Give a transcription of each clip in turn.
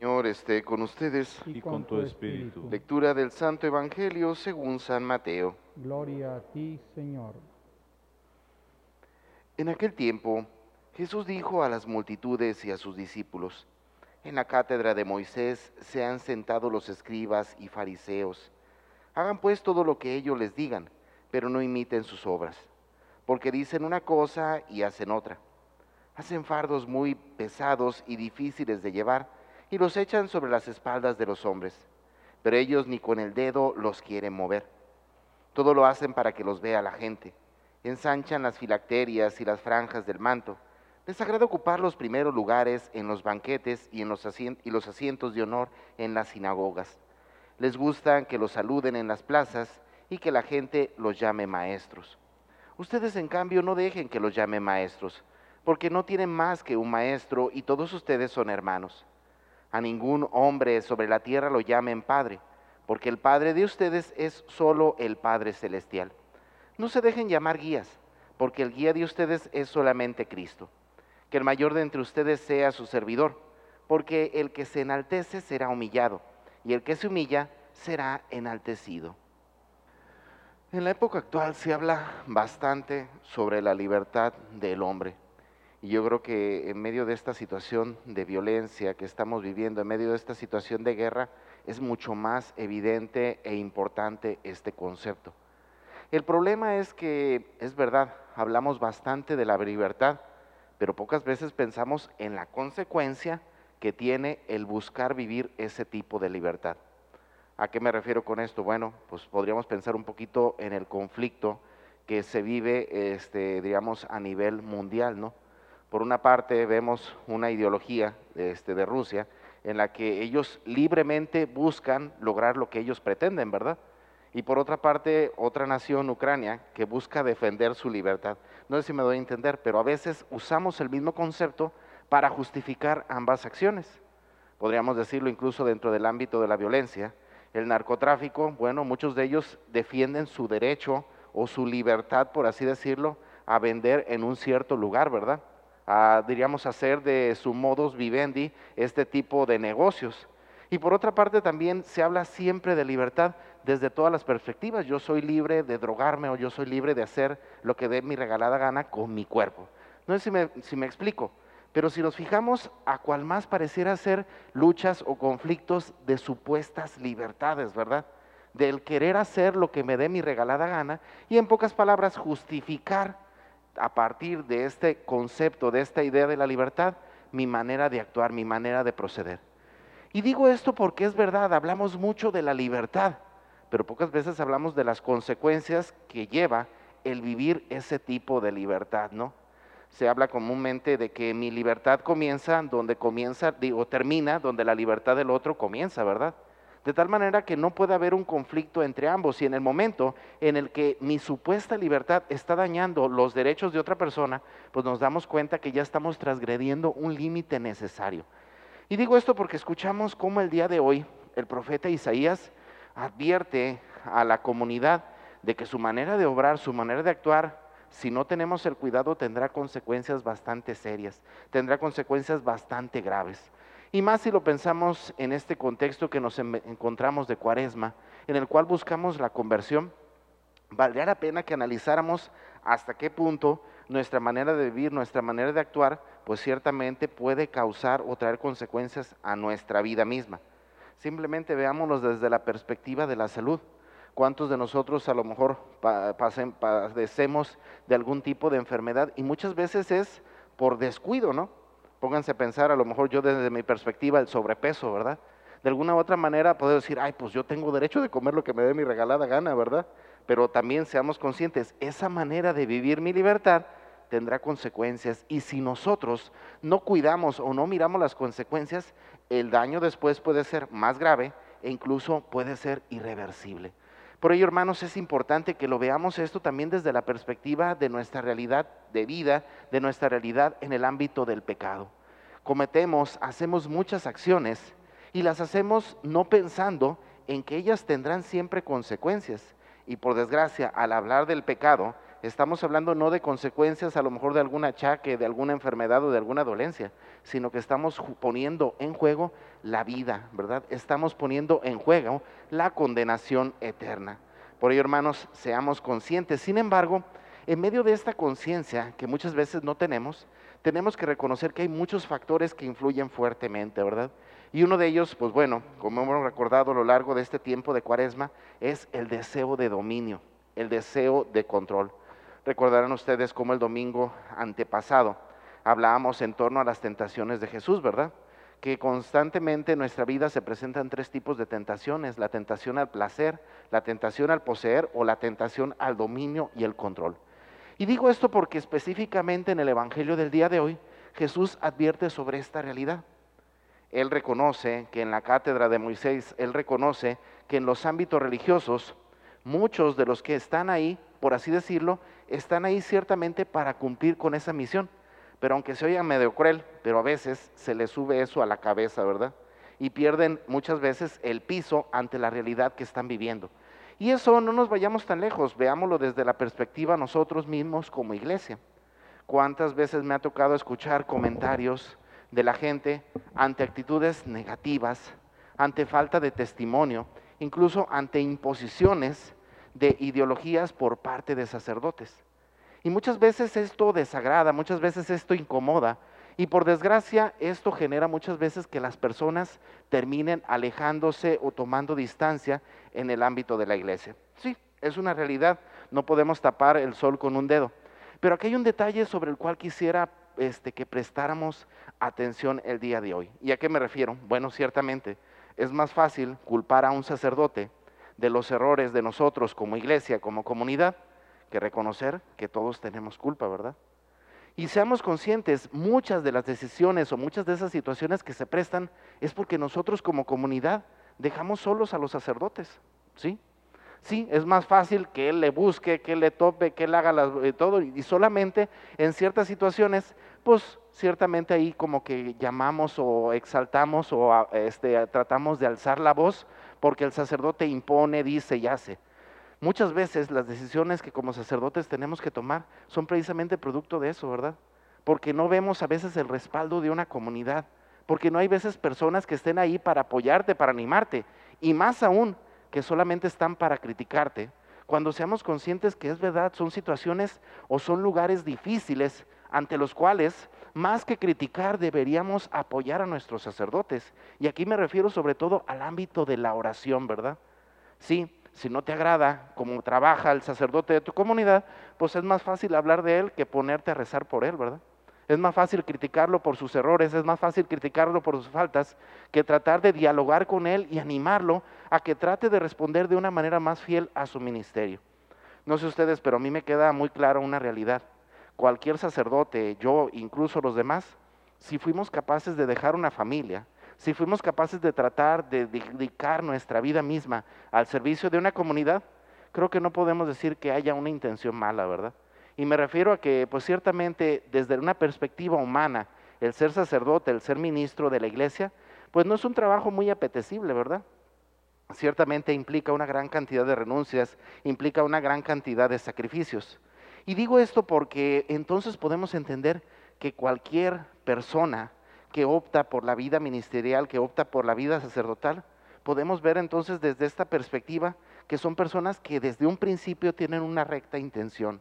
Señor esté con ustedes. y con tu espíritu. Lectura del Santo Evangelio según San Mateo. Gloria a ti, Señor. En aquel tiempo, Jesús dijo a las multitudes y a sus discípulos, En la cátedra de Moisés se han sentado los escribas y fariseos. Hagan pues todo lo que ellos les digan, pero no imiten sus obras, porque dicen una cosa y hacen otra. Hacen fardos muy pesados y difíciles de llevar, y los echan sobre las espaldas de los hombres, pero ellos ni con el dedo los quieren mover. Todo lo hacen para que los vea la gente. Ensanchan las filacterias y las franjas del manto. Les agrada ocupar los primeros lugares en los banquetes y, en los, y los asientos de honor en las sinagogas. Les gusta que los saluden en las plazas y que la gente los llame maestros. Ustedes, en cambio, no dejen que los llame maestros, porque no tienen más que un maestro y todos ustedes son hermanos. A ningún hombre sobre la tierra lo llamen Padre, porque el Padre de ustedes es solo el Padre Celestial. No se dejen llamar guías, porque el guía de ustedes es solamente Cristo. Que el mayor de entre ustedes sea su servidor, porque el que se enaltece será humillado, y el que se humilla será enaltecido. En la época actual se habla bastante sobre la libertad del hombre. Y yo creo que en medio de esta situación de violencia que estamos viviendo, en medio de esta situación de guerra, es mucho más evidente e importante este concepto. El problema es que, es verdad, hablamos bastante de la libertad, pero pocas veces pensamos en la consecuencia que tiene el buscar vivir ese tipo de libertad. ¿A qué me refiero con esto? Bueno, pues podríamos pensar un poquito en el conflicto que se vive, este, digamos, a nivel mundial, ¿no? Por una parte vemos una ideología este, de Rusia en la que ellos libremente buscan lograr lo que ellos pretenden, ¿verdad? Y por otra parte, otra nación, Ucrania, que busca defender su libertad. No sé si me doy a entender, pero a veces usamos el mismo concepto para justificar ambas acciones. Podríamos decirlo incluso dentro del ámbito de la violencia. El narcotráfico, bueno, muchos de ellos defienden su derecho o su libertad, por así decirlo, a vender en un cierto lugar, ¿verdad? A, diríamos, hacer de su modus vivendi este tipo de negocios. Y por otra parte también se habla siempre de libertad desde todas las perspectivas. Yo soy libre de drogarme o yo soy libre de hacer lo que dé mi regalada gana con mi cuerpo. No sé si me, si me explico, pero si nos fijamos a cual más pareciera ser luchas o conflictos de supuestas libertades, ¿verdad? Del querer hacer lo que me dé mi regalada gana y en pocas palabras justificar a partir de este concepto, de esta idea de la libertad, mi manera de actuar, mi manera de proceder. Y digo esto porque es verdad, hablamos mucho de la libertad, pero pocas veces hablamos de las consecuencias que lleva el vivir ese tipo de libertad, ¿no? Se habla comúnmente de que mi libertad comienza donde comienza, digo, termina donde la libertad del otro comienza, ¿verdad? De tal manera que no puede haber un conflicto entre ambos y en el momento en el que mi supuesta libertad está dañando los derechos de otra persona, pues nos damos cuenta que ya estamos transgrediendo un límite necesario. Y digo esto porque escuchamos cómo el día de hoy el profeta Isaías advierte a la comunidad de que su manera de obrar, su manera de actuar, si no tenemos el cuidado tendrá consecuencias bastante serias, tendrá consecuencias bastante graves. Y más si lo pensamos en este contexto que nos encontramos de cuaresma, en el cual buscamos la conversión, valdría la pena que analizáramos hasta qué punto nuestra manera de vivir, nuestra manera de actuar, pues ciertamente puede causar o traer consecuencias a nuestra vida misma. Simplemente veámoslo desde la perspectiva de la salud. ¿Cuántos de nosotros a lo mejor padecemos de algún tipo de enfermedad? Y muchas veces es por descuido, ¿no? Pónganse a pensar, a lo mejor yo desde mi perspectiva, el sobrepeso, ¿verdad? De alguna otra manera puedo decir, ay, pues yo tengo derecho de comer lo que me dé mi regalada gana, ¿verdad? Pero también seamos conscientes, esa manera de vivir mi libertad tendrá consecuencias y si nosotros no cuidamos o no miramos las consecuencias, el daño después puede ser más grave e incluso puede ser irreversible. Por ello, hermanos, es importante que lo veamos esto también desde la perspectiva de nuestra realidad de vida, de nuestra realidad en el ámbito del pecado. Cometemos, hacemos muchas acciones y las hacemos no pensando en que ellas tendrán siempre consecuencias. Y por desgracia, al hablar del pecado, Estamos hablando no de consecuencias a lo mejor de algún achaque, de alguna enfermedad o de alguna dolencia, sino que estamos poniendo en juego la vida, ¿verdad? Estamos poniendo en juego la condenación eterna. Por ello, hermanos, seamos conscientes. Sin embargo, en medio de esta conciencia que muchas veces no tenemos, tenemos que reconocer que hay muchos factores que influyen fuertemente, ¿verdad? Y uno de ellos, pues bueno, como hemos recordado a lo largo de este tiempo de cuaresma, es el deseo de dominio, el deseo de control. Recordarán ustedes cómo el domingo antepasado hablábamos en torno a las tentaciones de Jesús, ¿verdad? Que constantemente en nuestra vida se presentan tres tipos de tentaciones, la tentación al placer, la tentación al poseer o la tentación al dominio y el control. Y digo esto porque específicamente en el Evangelio del día de hoy Jesús advierte sobre esta realidad. Él reconoce que en la cátedra de Moisés, él reconoce que en los ámbitos religiosos, muchos de los que están ahí, por así decirlo, están ahí ciertamente para cumplir con esa misión. Pero aunque se oiga medio cruel, pero a veces se les sube eso a la cabeza, ¿verdad? Y pierden muchas veces el piso ante la realidad que están viviendo. Y eso no nos vayamos tan lejos, veámoslo desde la perspectiva nosotros mismos como iglesia. ¿Cuántas veces me ha tocado escuchar comentarios de la gente ante actitudes negativas, ante falta de testimonio, incluso ante imposiciones de ideologías por parte de sacerdotes. Y muchas veces esto desagrada, muchas veces esto incomoda. Y por desgracia esto genera muchas veces que las personas terminen alejándose o tomando distancia en el ámbito de la iglesia. Sí, es una realidad, no podemos tapar el sol con un dedo. Pero aquí hay un detalle sobre el cual quisiera este, que prestáramos atención el día de hoy. ¿Y a qué me refiero? Bueno, ciertamente es más fácil culpar a un sacerdote de los errores de nosotros como iglesia, como comunidad, que reconocer que todos tenemos culpa, ¿verdad? Y seamos conscientes, muchas de las decisiones o muchas de esas situaciones que se prestan es porque nosotros como comunidad dejamos solos a los sacerdotes, ¿sí? Sí, es más fácil que él le busque, que él le tope, que él haga eh, todo y solamente en ciertas situaciones, pues ciertamente ahí como que llamamos o exaltamos o este, tratamos de alzar la voz porque el sacerdote impone, dice y hace. Muchas veces las decisiones que como sacerdotes tenemos que tomar son precisamente producto de eso, ¿verdad? Porque no vemos a veces el respaldo de una comunidad, porque no hay veces personas que estén ahí para apoyarte, para animarte, y más aún que solamente están para criticarte, cuando seamos conscientes que es verdad, son situaciones o son lugares difíciles ante los cuales, más que criticar, deberíamos apoyar a nuestros sacerdotes. Y aquí me refiero sobre todo al ámbito de la oración, ¿verdad? Sí, si no te agrada cómo trabaja el sacerdote de tu comunidad, pues es más fácil hablar de él que ponerte a rezar por él, ¿verdad? Es más fácil criticarlo por sus errores, es más fácil criticarlo por sus faltas, que tratar de dialogar con él y animarlo a que trate de responder de una manera más fiel a su ministerio. No sé ustedes, pero a mí me queda muy claro una realidad. Cualquier sacerdote, yo, incluso los demás, si fuimos capaces de dejar una familia, si fuimos capaces de tratar de dedicar nuestra vida misma al servicio de una comunidad, creo que no podemos decir que haya una intención mala, ¿verdad? Y me refiero a que, pues ciertamente, desde una perspectiva humana, el ser sacerdote, el ser ministro de la iglesia, pues no es un trabajo muy apetecible, ¿verdad? Ciertamente implica una gran cantidad de renuncias, implica una gran cantidad de sacrificios. Y digo esto porque entonces podemos entender que cualquier persona que opta por la vida ministerial, que opta por la vida sacerdotal, podemos ver entonces desde esta perspectiva que son personas que desde un principio tienen una recta intención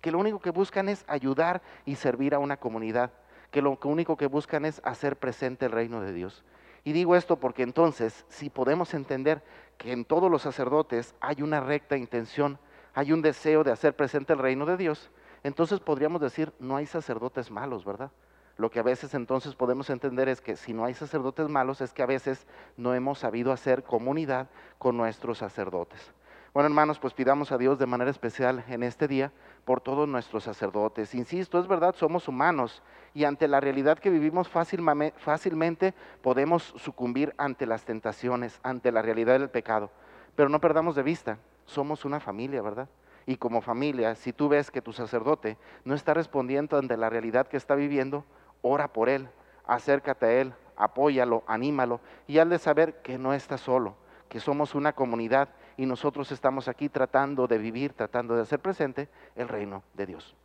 que lo único que buscan es ayudar y servir a una comunidad, que lo único que buscan es hacer presente el reino de Dios. Y digo esto porque entonces, si podemos entender que en todos los sacerdotes hay una recta intención, hay un deseo de hacer presente el reino de Dios, entonces podríamos decir, no hay sacerdotes malos, ¿verdad? Lo que a veces entonces podemos entender es que si no hay sacerdotes malos es que a veces no hemos sabido hacer comunidad con nuestros sacerdotes. Bueno, hermanos, pues pidamos a Dios de manera especial en este día por todos nuestros sacerdotes. Insisto, es verdad, somos humanos y ante la realidad que vivimos fácilmente podemos sucumbir ante las tentaciones, ante la realidad del pecado. Pero no perdamos de vista, somos una familia, ¿verdad? Y como familia, si tú ves que tu sacerdote no está respondiendo ante la realidad que está viviendo, ora por él, acércate a él, apóyalo, anímalo y hazle saber que no está solo, que somos una comunidad y nosotros estamos aquí tratando de vivir, tratando de hacer presente el reino de Dios.